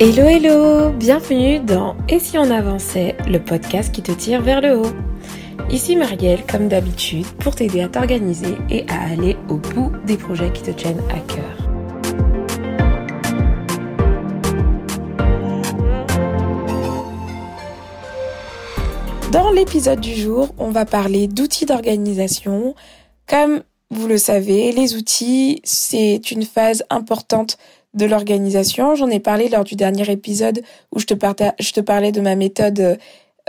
Hello hello, bienvenue dans Et si on avançait, le podcast qui te tire vers le haut. Ici Marielle, comme d'habitude, pour t'aider à t'organiser et à aller au bout des projets qui te tiennent à cœur. Dans l'épisode du jour, on va parler d'outils d'organisation. Comme vous le savez, les outils, c'est une phase importante de l'organisation. J'en ai parlé lors du dernier épisode où je te, parlais de ma méthode,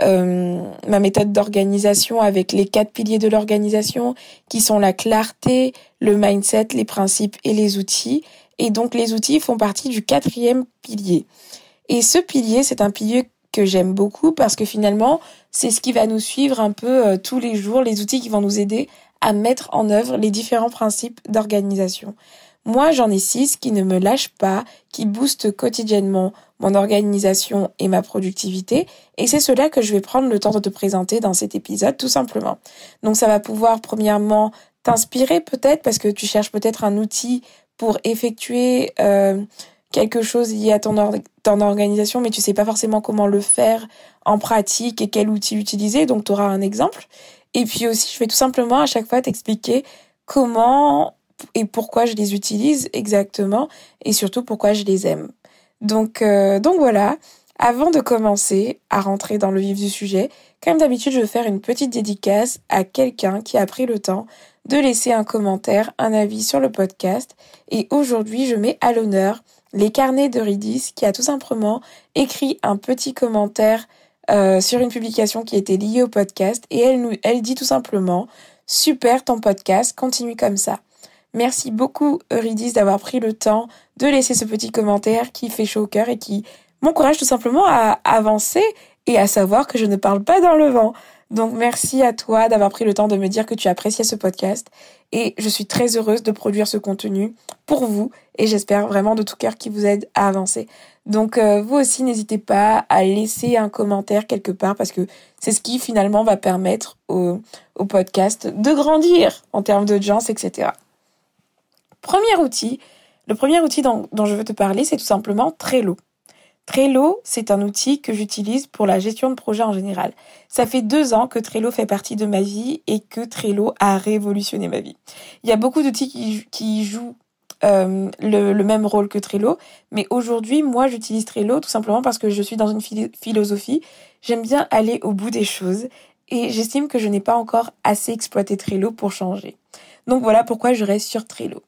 euh, ma méthode d'organisation avec les quatre piliers de l'organisation qui sont la clarté, le mindset, les principes et les outils. Et donc les outils font partie du quatrième pilier. Et ce pilier, c'est un pilier que j'aime beaucoup parce que finalement, c'est ce qui va nous suivre un peu euh, tous les jours, les outils qui vont nous aider à mettre en œuvre les différents principes d'organisation. Moi, j'en ai six qui ne me lâchent pas, qui boostent quotidiennement mon organisation et ma productivité, et c'est cela que je vais prendre le temps de te présenter dans cet épisode, tout simplement. Donc ça va pouvoir, premièrement, t'inspirer peut-être, parce que tu cherches peut-être un outil pour effectuer euh, quelque chose lié à ton, ton organisation, mais tu sais pas forcément comment le faire en pratique et quel outil utiliser, donc tu auras un exemple. Et puis aussi, je vais tout simplement à chaque fois t'expliquer comment et pourquoi je les utilise exactement et surtout pourquoi je les aime. Donc, euh, donc voilà, avant de commencer à rentrer dans le vif du sujet, comme d'habitude, je vais faire une petite dédicace à quelqu'un qui a pris le temps de laisser un commentaire, un avis sur le podcast. Et aujourd'hui, je mets à l'honneur les carnets de Ridis qui a tout simplement écrit un petit commentaire euh, sur une publication qui était liée au podcast et elle elle dit tout simplement super ton podcast, continue comme ça. Merci beaucoup Eurydice d'avoir pris le temps de laisser ce petit commentaire qui fait chaud au cœur et qui m'encourage tout simplement à avancer et à savoir que je ne parle pas dans le vent. Donc merci à toi d'avoir pris le temps de me dire que tu appréciais ce podcast et je suis très heureuse de produire ce contenu pour vous et j'espère vraiment de tout cœur qu'il vous aide à avancer. Donc euh, vous aussi n'hésitez pas à laisser un commentaire quelque part parce que c'est ce qui finalement va permettre au, au podcast de grandir en termes d'audience, etc. Premier outil, le premier outil dont, je veux te parler, c'est tout simplement Trello. Trello, c'est un outil que j'utilise pour la gestion de projet en général. Ça fait deux ans que Trello fait partie de ma vie et que Trello a révolutionné ma vie. Il y a beaucoup d'outils qui, jouent euh, le, même rôle que Trello, mais aujourd'hui, moi, j'utilise Trello tout simplement parce que je suis dans une philosophie. J'aime bien aller au bout des choses et j'estime que je n'ai pas encore assez exploité Trello pour changer. Donc voilà pourquoi je reste sur Trello.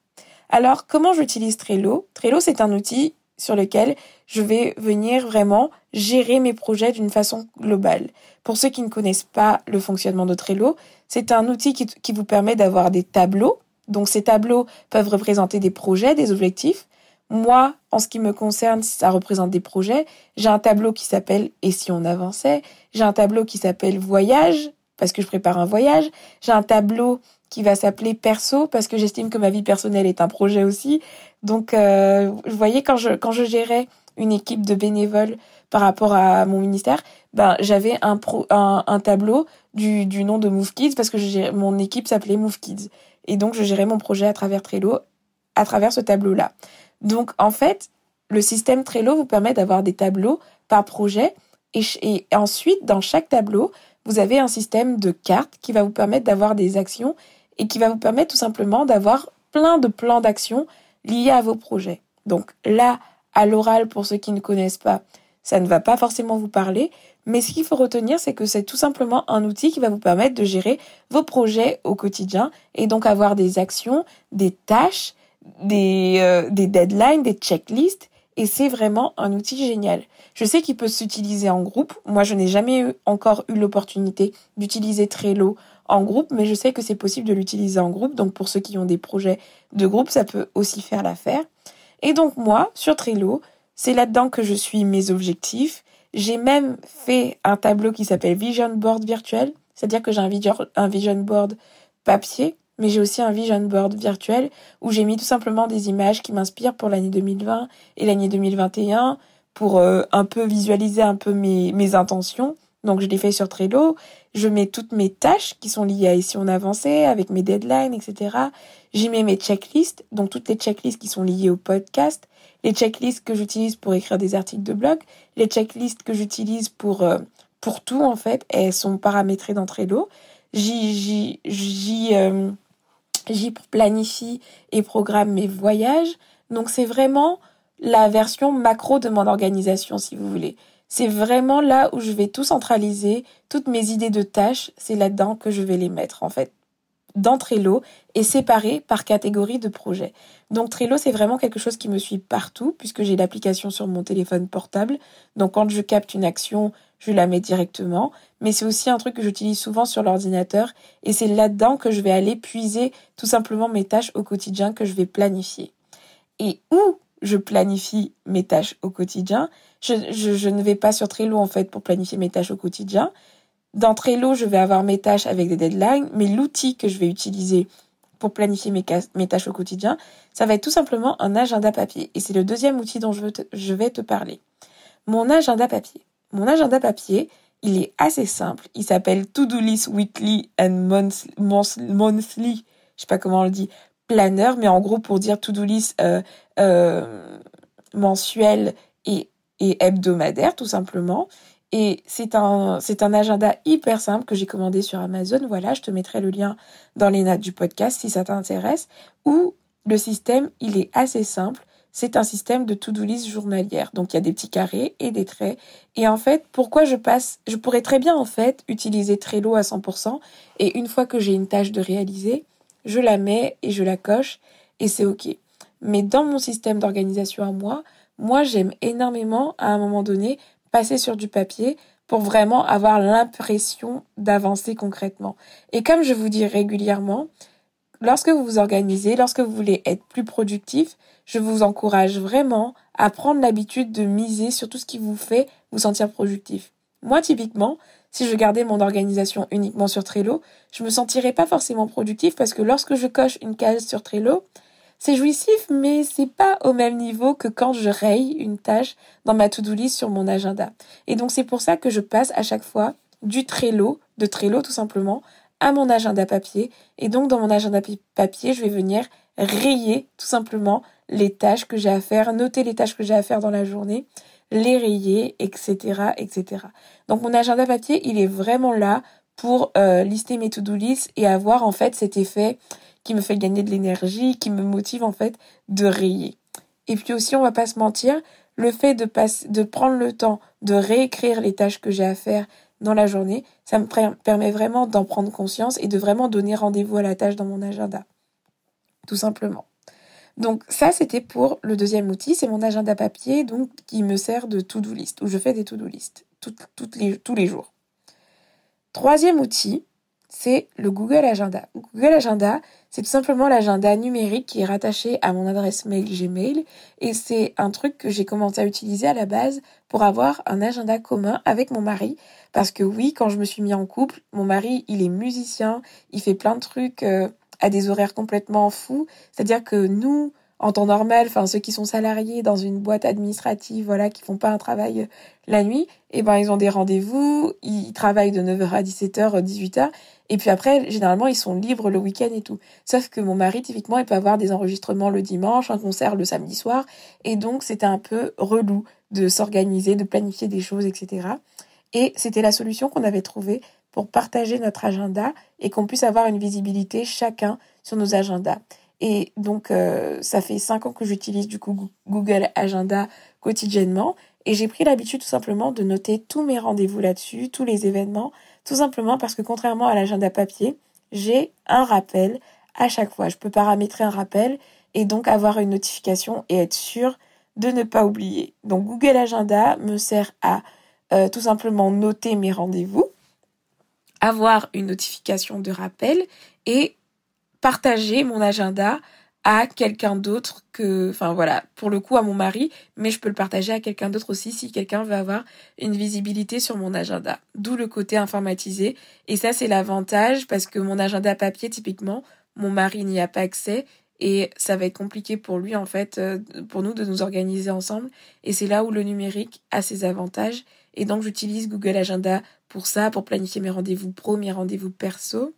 Alors, comment j'utilise Trello? Trello, c'est un outil sur lequel je vais venir vraiment gérer mes projets d'une façon globale. Pour ceux qui ne connaissent pas le fonctionnement de Trello, c'est un outil qui, vous permet d'avoir des tableaux. Donc ces tableaux peuvent représenter des projets, des objectifs. Moi, en ce qui me concerne, ça représente des projets. J'ai un tableau qui s'appelle Et si on avançait? J'ai un tableau qui s'appelle Voyage, parce que je prépare un voyage. J'ai un tableau qui va s'appeler perso parce que j'estime que ma vie personnelle est un projet aussi. Donc, euh, vous voyez, quand je, quand je gérais une équipe de bénévoles par rapport à mon ministère, ben, j'avais un, un, tableau du, du nom de Move Kids parce que mon équipe s'appelait Move Kids. Et donc, je gérais mon projet à travers Trello, à travers ce tableau-là. Donc, en fait, le système Trello vous permet d'avoir des tableaux par projet et, et ensuite, dans chaque tableau, vous avez un système de cartes qui va vous permettre d'avoir des actions et qui va vous permettre tout simplement d'avoir plein de plans d'action liés à vos projets. Donc là, à l'oral, pour ceux qui ne connaissent pas, ça ne va pas forcément vous parler, mais ce qu'il faut retenir, c'est que c'est tout simplement un outil qui va vous permettre de gérer vos projets au quotidien et donc avoir des actions, des tâches, des, euh, des deadlines, des checklists. Et c'est vraiment un outil génial. Je sais qu'il peut s'utiliser en groupe. Moi, je n'ai jamais encore eu l'opportunité d'utiliser Trello en groupe, mais je sais que c'est possible de l'utiliser en groupe. Donc pour ceux qui ont des projets de groupe, ça peut aussi faire l'affaire. Et donc moi, sur Trello, c'est là-dedans que je suis mes objectifs. J'ai même fait un tableau qui s'appelle Vision Board virtuel, c'est-à-dire que j'ai un, vision board papier, mais j'ai aussi un vision board virtuel où j'ai mis tout simplement des images qui m'inspirent pour l'année 2020 et l'année 2021 pour euh, un peu visualiser un peu mes, mes intentions Donc je les fais sur Trello. Je mets toutes mes tâches qui sont liées à ici on avancé, avec mes deadlines, etc. J'y mets mes checklists, donc toutes les checklists qui sont liées au podcast, les checklists que j'utilise pour écrire des articles de blog, les checklists que j'utilise pour euh, pour tout en fait, elles sont paramétrées dans Trello. J'y j'y euh, planifie et programme mes voyages. Donc c'est vraiment la version macro de mon organisation si vous voulez. C'est vraiment là où je vais tout centraliser, toutes mes idées de tâches, c'est là-dedans que je vais les mettre en fait dans Trello et séparé par catégorie de projet. Donc Trello, c'est vraiment quelque chose qui me suit partout puisque j'ai l'application sur mon téléphone portable. Donc quand je capte une action, je la mets directement. Mais c'est aussi un truc que j'utilise souvent sur l'ordinateur et c'est là-dedans que je vais aller puiser tout simplement mes tâches au quotidien que je vais planifier. Et où je planifie mes tâches au quotidien, je, ne vais pas sur Trello en fait pour planifier mes tâches au quotidien. Dans Trello, je vais avoir mes tâches avec des deadlines, mais l'outil que je vais utiliser pour planifier mes, tâches au quotidien, ça va être tout simplement un agenda papier. Et c'est le deuxième outil dont je, vais te parler. Mon agenda papier. Mon agenda papier, il est assez simple. Il s'appelle To-Do List Weekly and Monthly, je sais pas comment on le dit, planner, mais en gros pour dire To-Do List euh, euh, mensuel et, et hebdomadaire, tout simplement. Et c'est un, c'est un agenda hyper simple que j'ai commandé sur Amazon. Voilà, je te mettrai le lien dans les notes du podcast si ça t'intéresse. Où le système, il est assez simple. C'est un système de to-do list journalière. Donc il y a des petits carrés et des traits. Et en fait, pourquoi je passe, je pourrais très bien en fait utiliser Trello à 100%. Et une fois que j'ai une tâche de réaliser, je la mets et je la coche et c'est ok. Mais dans mon système d'organisation à moi, moi j'aime énormément à un moment donné passer sur du papier pour vraiment avoir l'impression d'avancer concrètement. Et comme je vous dis régulièrement, lorsque vous vous organisez, lorsque vous voulez être plus productif, je vous encourage vraiment à prendre l'habitude de miser sur tout ce qui vous fait vous sentir productif. Moi, typiquement, si je gardais mon organisation uniquement sur Trello, je me sentirais pas forcément productif parce que lorsque je coche une case sur Trello, c'est jouissif, mais c'est pas au même niveau que quand je raye une tâche dans ma to-do list sur mon agenda. Et donc c'est pour ça que je passe à chaque fois du Trello, de Trello tout simplement, à mon agenda papier. Et donc dans mon agenda papier, je vais venir rayer tout simplement les tâches que j'ai à faire, noter les tâches que j'ai à faire dans la journée, les rayer, etc., etc. Donc mon agenda papier, il est vraiment là pour euh, lister mes to-do list et avoir en fait cet effet qui me fait gagner de l'énergie, qui me motive en fait de rayer. Et puis aussi, on va pas se mentir, le fait de, passer, de prendre le temps de réécrire les tâches que j'ai à faire dans la journée, ça me permet vraiment d'en prendre conscience et de vraiment donner rendez-vous à la tâche dans mon agenda. Tout simplement. Donc ça, c'était pour le deuxième outil, c'est mon agenda papier, donc qui me sert de to-do list, où je fais des to-do list tous les jours. Troisième outil, c'est le Google Agenda. Google Agenda, c'est tout simplement l'agenda numérique qui est rattaché à mon adresse mail Gmail et c'est un truc que j'ai commencé à utiliser à la base pour avoir un agenda commun avec mon mari parce que oui, quand je me suis mis en couple, mon mari, il est musicien, il fait plein de trucs euh, à des horaires complètement fous, c'est-à-dire que nous en temps normal, enfin ceux qui sont salariés dans une boîte administrative, voilà, qui font pas un travail la nuit, et eh ben ils ont des rendez-vous, ils travaillent de 9h à 17h, 18h, et puis après, généralement, ils sont libres le week-end et tout. Sauf que mon mari, typiquement, il peut avoir des enregistrements le dimanche, un concert le samedi soir, et donc c'était un peu relou de s'organiser, de planifier des choses, etc. Et c'était la solution qu'on avait trouvée pour partager notre agenda et qu'on puisse avoir une visibilité chacun sur nos agendas. Et donc, euh, ça fait cinq ans que j'utilise du coup Google Agenda quotidiennement. Et j'ai pris l'habitude tout simplement de noter tous mes rendez-vous là-dessus, tous les événements, tout simplement parce que contrairement à l'agenda papier, j'ai un rappel à chaque fois. Je peux paramétrer un rappel et donc avoir une notification et être sûr de ne pas oublier. Donc Google Agenda me sert à euh, tout simplement noter mes rendez-vous, avoir une notification de rappel et partager mon agenda à quelqu'un d'autre que, enfin voilà, pour le coup à mon mari, mais je peux le partager à quelqu'un d'autre aussi si quelqu'un veut avoir une visibilité sur mon agenda. D'où le côté informatisé. Et ça, c'est l'avantage parce que mon agenda papier, typiquement, mon mari n'y a pas accès et ça va être compliqué pour lui en fait, euh, pour nous de nous organiser ensemble. Et c'est là où le numérique a ses avantages. Et donc j'utilise Google Agenda pour ça, pour planifier mes rendez-vous pro, mes rendez-vous perso.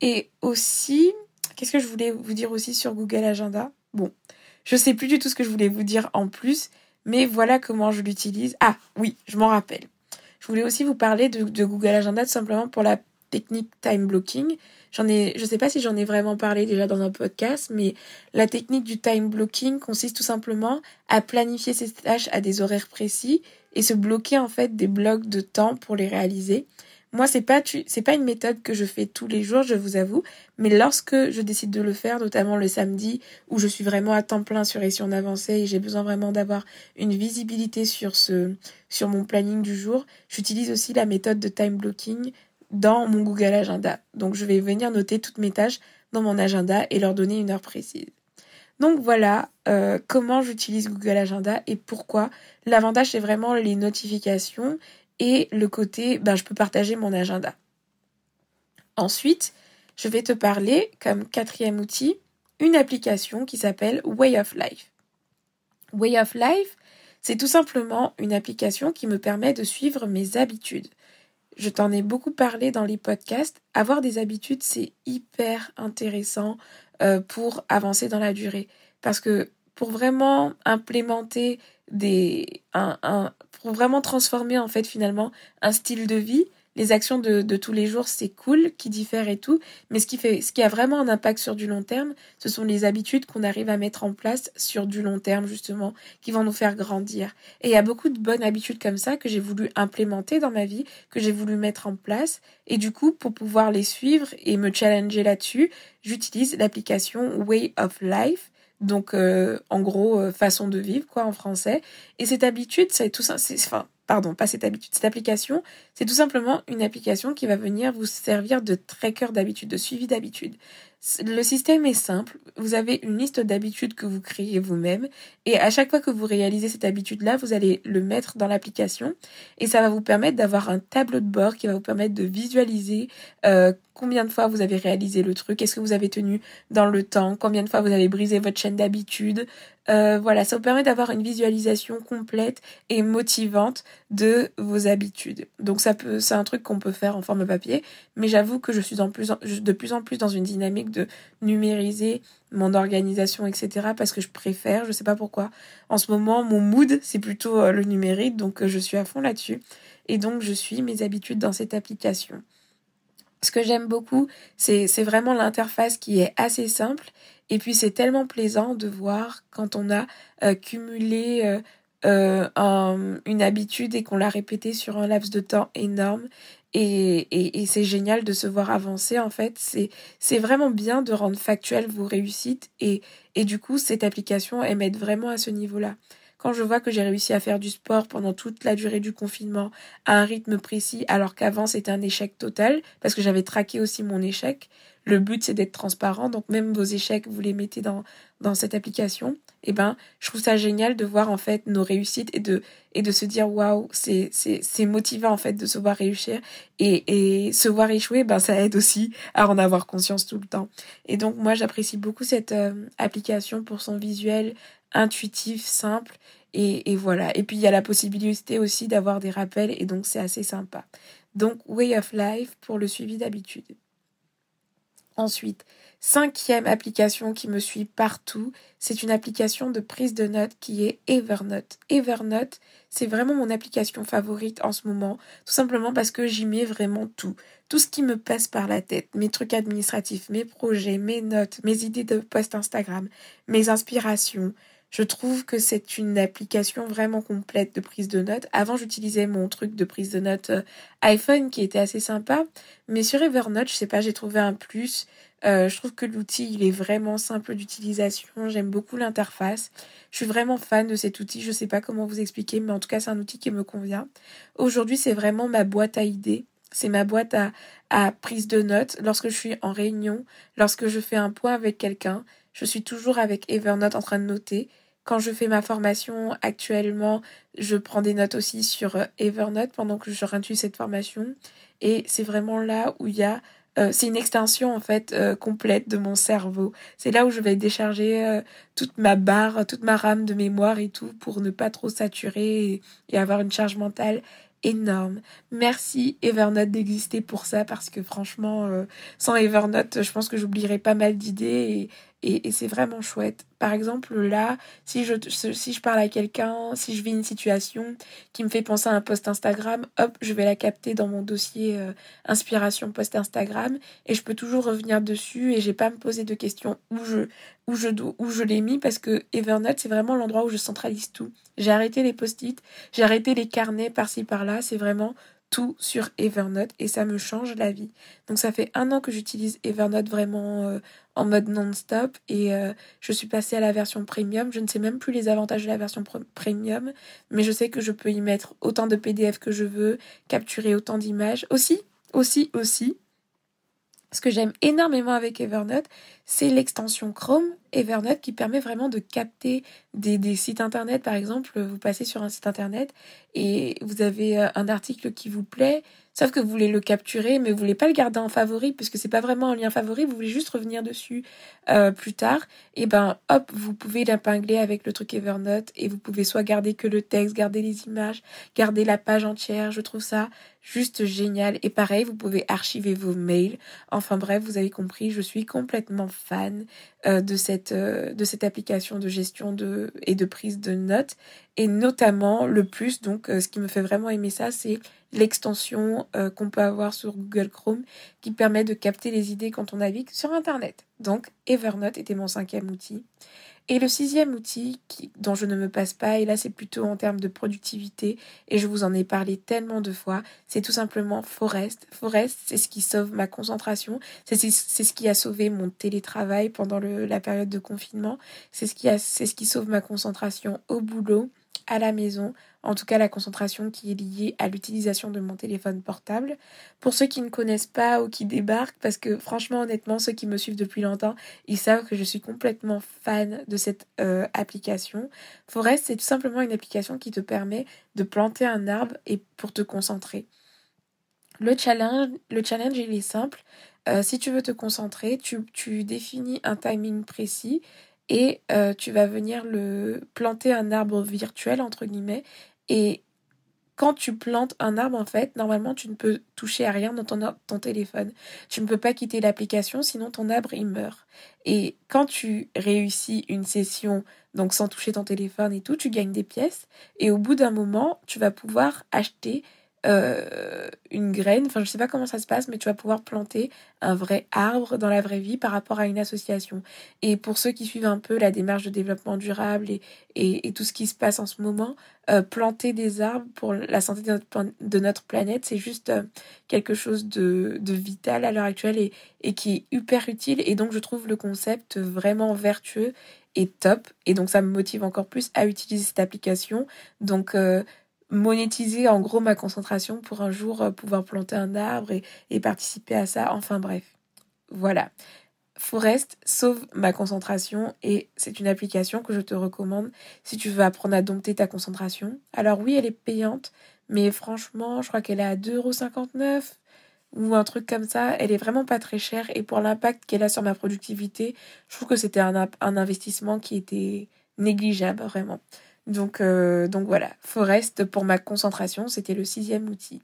Et aussi, qu'est-ce que je voulais vous dire aussi sur Google Agenda? Bon, je sais plus du tout ce que je voulais vous dire en plus, mais voilà comment je l'utilise. Ah oui, je m'en rappelle. Je voulais aussi vous parler de, de Google Agenda tout simplement pour la technique time blocking. J'en ai, je sais pas si j'en ai vraiment parlé déjà dans un podcast, mais la technique du time blocking consiste tout simplement à planifier ses tâches à des horaires précis et se bloquer en fait des blocs de temps pour les réaliser. Moi, c'est pas c'est pas une méthode que je fais tous les jours, je vous avoue, mais lorsque je décide de le faire, notamment le samedi où je suis vraiment à temps plein sur Ession avancée et j'ai besoin vraiment d'avoir une visibilité sur ce sur mon planning du jour, j'utilise aussi la méthode de time blocking dans mon Google Agenda. Donc je vais venir noter toutes mes tâches dans mon agenda et leur donner une heure précise. Donc voilà euh, comment j'utilise Google Agenda et pourquoi. L'avantage c'est vraiment les notifications et le côté ben, je peux partager mon agenda. Ensuite, je vais te parler comme quatrième outil une application qui s'appelle Way of Life. Way of Life, c'est tout simplement une application qui me permet de suivre mes habitudes je t'en ai beaucoup parlé dans les podcasts. Avoir des habitudes, c'est hyper intéressant euh, pour avancer dans la durée. Parce que pour vraiment implémenter des. Un, un, pour vraiment transformer en fait finalement un style de vie, les actions de, de tous les jours, c'est cool, qui diffèrent et tout, mais ce qui fait, ce qui a vraiment un impact sur du long terme, ce sont les habitudes qu'on arrive à mettre en place sur du long terme, justement, qui vont nous faire grandir. Et il y a beaucoup de bonnes habitudes comme ça que j'ai voulu implémenter dans ma vie, que j'ai voulu mettre en place, et du coup, pour pouvoir les suivre et me challenger là-dessus, j'utilise l'application Way of Life, donc euh, en gros euh, façon de vivre quoi en français. Et cette habitude c'est tout ça enfin pardon, pas cette habitude, cette application, c'est tout simplement une application qui va venir vous servir de tracker d'habitude, de suivi d'habitude. Le système est simple. Vous avez une liste d'habitudes que vous créez vous-même et à chaque fois que vous réalisez cette habitude-là, vous allez le mettre dans l'application et ça va vous permettre d'avoir un tableau de bord qui va vous permettre de visualiser euh, combien de fois vous avez réalisé le truc, est-ce que vous avez tenu dans le temps, combien de fois vous avez brisé votre chaîne d'habitude. Euh, voilà, ça vous permet d'avoir une visualisation complète et motivante de vos habitudes. Donc ça peut, c'est un truc qu'on peut faire en forme papier, mais j'avoue que je suis de plus en plus dans une dynamique de numériser mon organisation, etc. Parce que je préfère, je sais pas pourquoi. En ce moment, mon mood, c'est plutôt euh, le numérique, donc euh, je suis à fond là-dessus. Et donc, je suis mes habitudes dans cette application. Ce que j'aime beaucoup, c'est vraiment l'interface qui est assez simple. Et puis, c'est tellement plaisant de voir quand on a euh, cumulé une habitude et qu'on l'a répété sur un laps de temps énorme et, et, c'est génial de se voir avancer en fait. C'est, vraiment bien de rendre factuel vos réussites et, et du coup cette application elle m'aide vraiment à ce niveau-là. Quand je vois que j'ai réussi à faire du sport pendant toute la durée du confinement à un rythme précis alors qu'avant c'était un échec total parce que j'avais traqué aussi mon échec, le but c'est d'être transparent. Donc même vos échecs vous les mettez dans dans cette application eh ben je trouve ça génial de voir en fait nos réussites et de et de se dire waouh c'est c'est c'est motivant en fait de se voir réussir. Et et se voir échouer ben ça aide aussi à en avoir conscience tout le temps. Et donc moi j'apprécie beaucoup cette euh, application pour son visuel intuitif simple. Et, et voilà. Et puis il y a la possibilité aussi d'avoir des rappels et donc c'est assez sympa. Donc Way of Life pour le suivi d'habitude Ensuite, cinquième application qui me suit partout, c'est une application de prise de notes qui est Evernote. Evernote, c'est vraiment mon application favorite en ce moment, tout simplement parce que j'y mets vraiment tout. Tout ce qui me passe par la tête, mes trucs administratifs, mes projets, mes notes, mes idées de post Instagram, mes inspirations, je trouve que c'est une application vraiment complète de prise de notes. Avant, j'utilisais mon truc de prise de notes euh, iPhone qui était assez sympa, mais sur Evernote, je sais pas, j'ai trouvé un plus. Euh, je trouve que l'outil, il est vraiment simple d'utilisation. J'aime beaucoup l'interface. Je suis vraiment fan de cet outil. Je sais pas comment vous expliquer, mais en tout cas, c'est un outil qui me convient. Aujourd'hui, c'est vraiment ma boîte à idées. C'est ma boîte à, à prise de notes. Lorsque je suis en réunion, lorsque je fais un point avec quelqu'un, je suis toujours avec Evernote en train de noter. Quand je fais ma formation actuellement, je prends des notes aussi sur euh, Evernote pendant que je réintuis cette formation. Et c'est vraiment là où il y a euh, c'est une extension en fait euh, complète de mon cerveau. C'est là où je vais décharger euh, toute ma barre, toute ma rame de mémoire et tout pour ne pas trop saturer et avoir une charge mentale énorme. Merci Evernote d'exister pour ça parce que franchement, euh, sans Evernote, je pense que j'oublierais pas mal d'idées et, c'est vraiment chouette. Par exemple, là, si je, si je parle à quelqu'un, si je vis une situation qui me fait penser à un post Instagram, hop, je vais la capter dans mon dossier euh, inspiration post Instagram et je peux toujours revenir dessus et j'ai pas à me poser de questions où je, où je, où je l'ai mis parce que Evernote, c'est vraiment l'endroit où je centralise tout. J'ai arrêté les post-it, j'ai arrêté les carnets par-ci par-là, c'est vraiment tout sur Evernote et ça me change la vie. Donc ça fait un an que j'utilise Evernote vraiment euh, en mode non-stop et euh, je suis passée à la version premium. Je ne sais même plus les avantages de la version premium, mais je sais que je peux y mettre autant de PDF que je veux, capturer autant d'images. Aussi, aussi, aussi, ce que j'aime énormément avec Evernote, c'est l'extension Chrome Evernote qui permet vraiment de capter des, sites internet. Par exemple, vous passez sur un site internet et vous avez euh, un article qui vous plaît, sauf que vous voulez le capturer, mais vous voulez pas le garder en favori puisque c'est pas vraiment un lien favori. Vous voulez juste revenir dessus euh, plus tard. Et ben, hop, vous pouvez l'épingler avec le truc Evernote et vous pouvez soit garder que le texte, garder les images, garder la page entière. Je trouve ça juste génial. Et pareil, vous pouvez archiver vos mails. Enfin bref, vous avez compris, je suis complètement fan euh, de cette euh, de cette application de gestion de et de prise de notes et notamment le plus donc euh, ce qui me fait vraiment aimer ça c'est l'extension qu'on peut avoir sur Google Chrome qui permet de capter les idées quand on navigue sur internet. Donc Evernote était mon cinquième outil. Et le sixième outil dont je ne me passe pas, et là c'est plutôt en termes de productivité, et je vous en ai parlé tellement de fois, c'est tout simplement Forest. Forest, c'est ce qui sauve ma concentration, c'est ce qui a sauvé mon télétravail pendant la période de confinement, c'est ce, ce qui sauve ma concentration au boulot, à la maison, en tout cas la concentration qui est liée à l'utilisation de mon téléphone portable. Pour ceux qui ne connaissent pas ou qui débarquent, parce que franchement honnêtement, ceux qui me suivent depuis longtemps, ils savent que je suis complètement fan de cette euh, application. Forest, c'est tout simplement une application qui te permet de planter un arbre et pour te concentrer. Le challenge, le challenge il est simple. Euh, si tu veux te concentrer, tu, définis un timing précis et euh, tu vas venir le planter un arbre virtuel entre guillemets et quand tu plantes un arbre, en fait, normalement, tu ne peux toucher à rien dans ton, ton téléphone. Tu ne peux pas quitter l'application, sinon ton arbre, il meurt. Et quand tu réussis une session, donc sans toucher ton téléphone et tout, tu gagnes des pièces. Et au bout d'un moment, tu vas pouvoir acheter euh, une graine, enfin je sais pas comment ça se passe, mais tu vas pouvoir planter un vrai arbre dans la vraie vie par rapport à une association. Et pour ceux qui suivent un peu la démarche de développement durable et, et, tout ce qui se passe en ce moment, euh, planter des arbres pour la santé de notre, planète, c'est juste euh, quelque chose de, de vital à l'heure actuelle et, et qui est hyper utile. Et donc je trouve le concept vraiment vertueux et top. Et donc ça me motive encore plus à utiliser cette application. Donc monétiser en gros ma concentration pour un jour euh, pouvoir planter un arbre et, participer à ça. Enfin bref, voilà. Forest sauve ma concentration et c'est une application que je te recommande si tu veux apprendre à dompter ta concentration. Alors oui, elle est payante, mais franchement, je crois qu'elle est à 2,59€ ou un truc comme ça. Elle est vraiment pas très chère et pour l'impact qu'elle a sur ma productivité, je trouve que c'était un, un investissement qui était négligeable vraiment. Donc, euh, donc voilà, Forest pour ma concentration, c'était le sixième outil.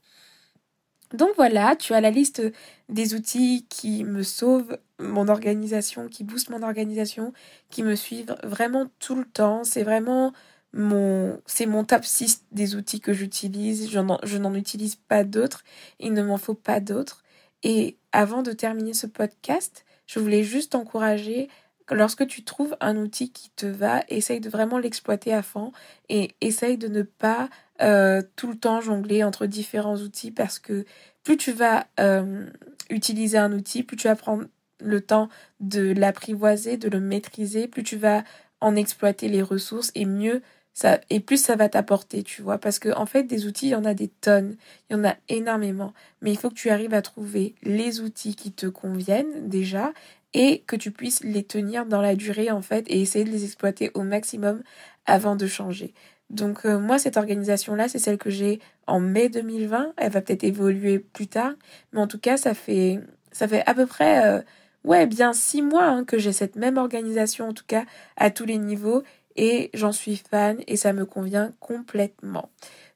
Donc voilà, tu as la liste des outils qui me sauvent mon organisation, qui boostent mon organisation, qui me suivent vraiment tout le temps. C'est vraiment mon, c'est mon top 6 des outils que j'utilise. Je n'en utilise pas d'autres. Il ne m'en faut pas d'autres. Et avant de terminer ce podcast, je voulais juste encourager lorsque tu trouves un outil qui te va, essaye de vraiment l'exploiter à fond et essaye de ne pas euh, tout le temps jongler entre différents outils parce que plus tu vas euh, utiliser un outil, plus tu vas prendre le temps de l'apprivoiser, de le maîtriser, plus tu vas en exploiter les ressources et mieux ça et plus ça va t'apporter, tu vois. Parce que en fait des outils, il y en a des tonnes, il y en a énormément, mais il faut que tu arrives à trouver les outils qui te conviennent déjà et que tu puisses les tenir dans la durée en fait et essayer de les exploiter au maximum avant de changer. Donc euh, moi cette organisation là c'est celle que j'ai en mai 2020, elle va peut-être évoluer plus tard, mais en tout cas ça fait ça fait à peu près, euh, ouais, bien six mois hein, que j'ai cette même organisation, en tout cas à tous les niveaux, et j'en suis fan et ça me convient complètement.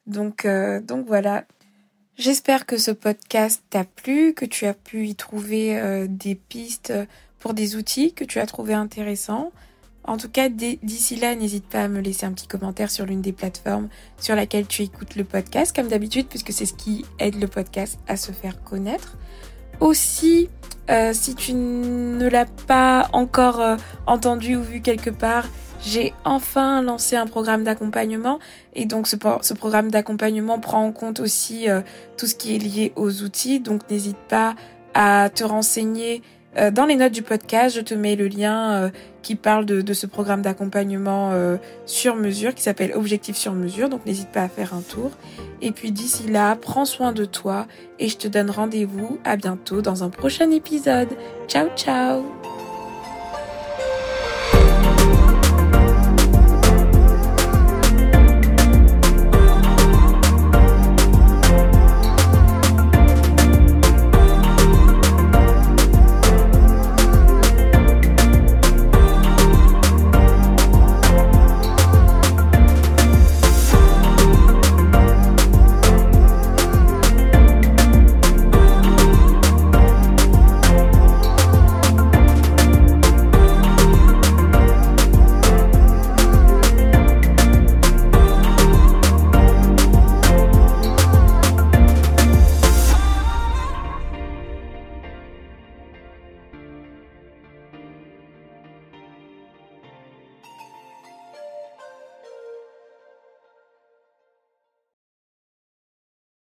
Donc, euh, donc voilà. J'espère que ce podcast t'a plu, que tu as pu y trouver euh, des pistes pour des outils que tu as trouvé intéressants. En tout cas, d'ici là, n'hésite pas à me laisser un petit commentaire sur l'une des plateformes sur laquelle tu écoutes le podcast, comme d'habitude, puisque c'est ce qui aide le podcast à se faire connaître. Aussi, euh, si tu ne l'as pas encore euh, entendu ou vu quelque part, j'ai enfin lancé un programme d'accompagnement et donc ce, programme d'accompagnement prend en compte aussi euh, tout ce qui est lié aux outils. Donc n'hésite pas à te renseigner euh, dans les notes du podcast, je te mets le lien euh, qui parle de, ce programme d'accompagnement sur mesure qui s'appelle Objectif sur mesure. Donc n'hésite pas à faire un tour. Et puis d'ici là, prends soin de toi et je te donne rendez-vous à bientôt dans un prochain épisode. Ciao ciao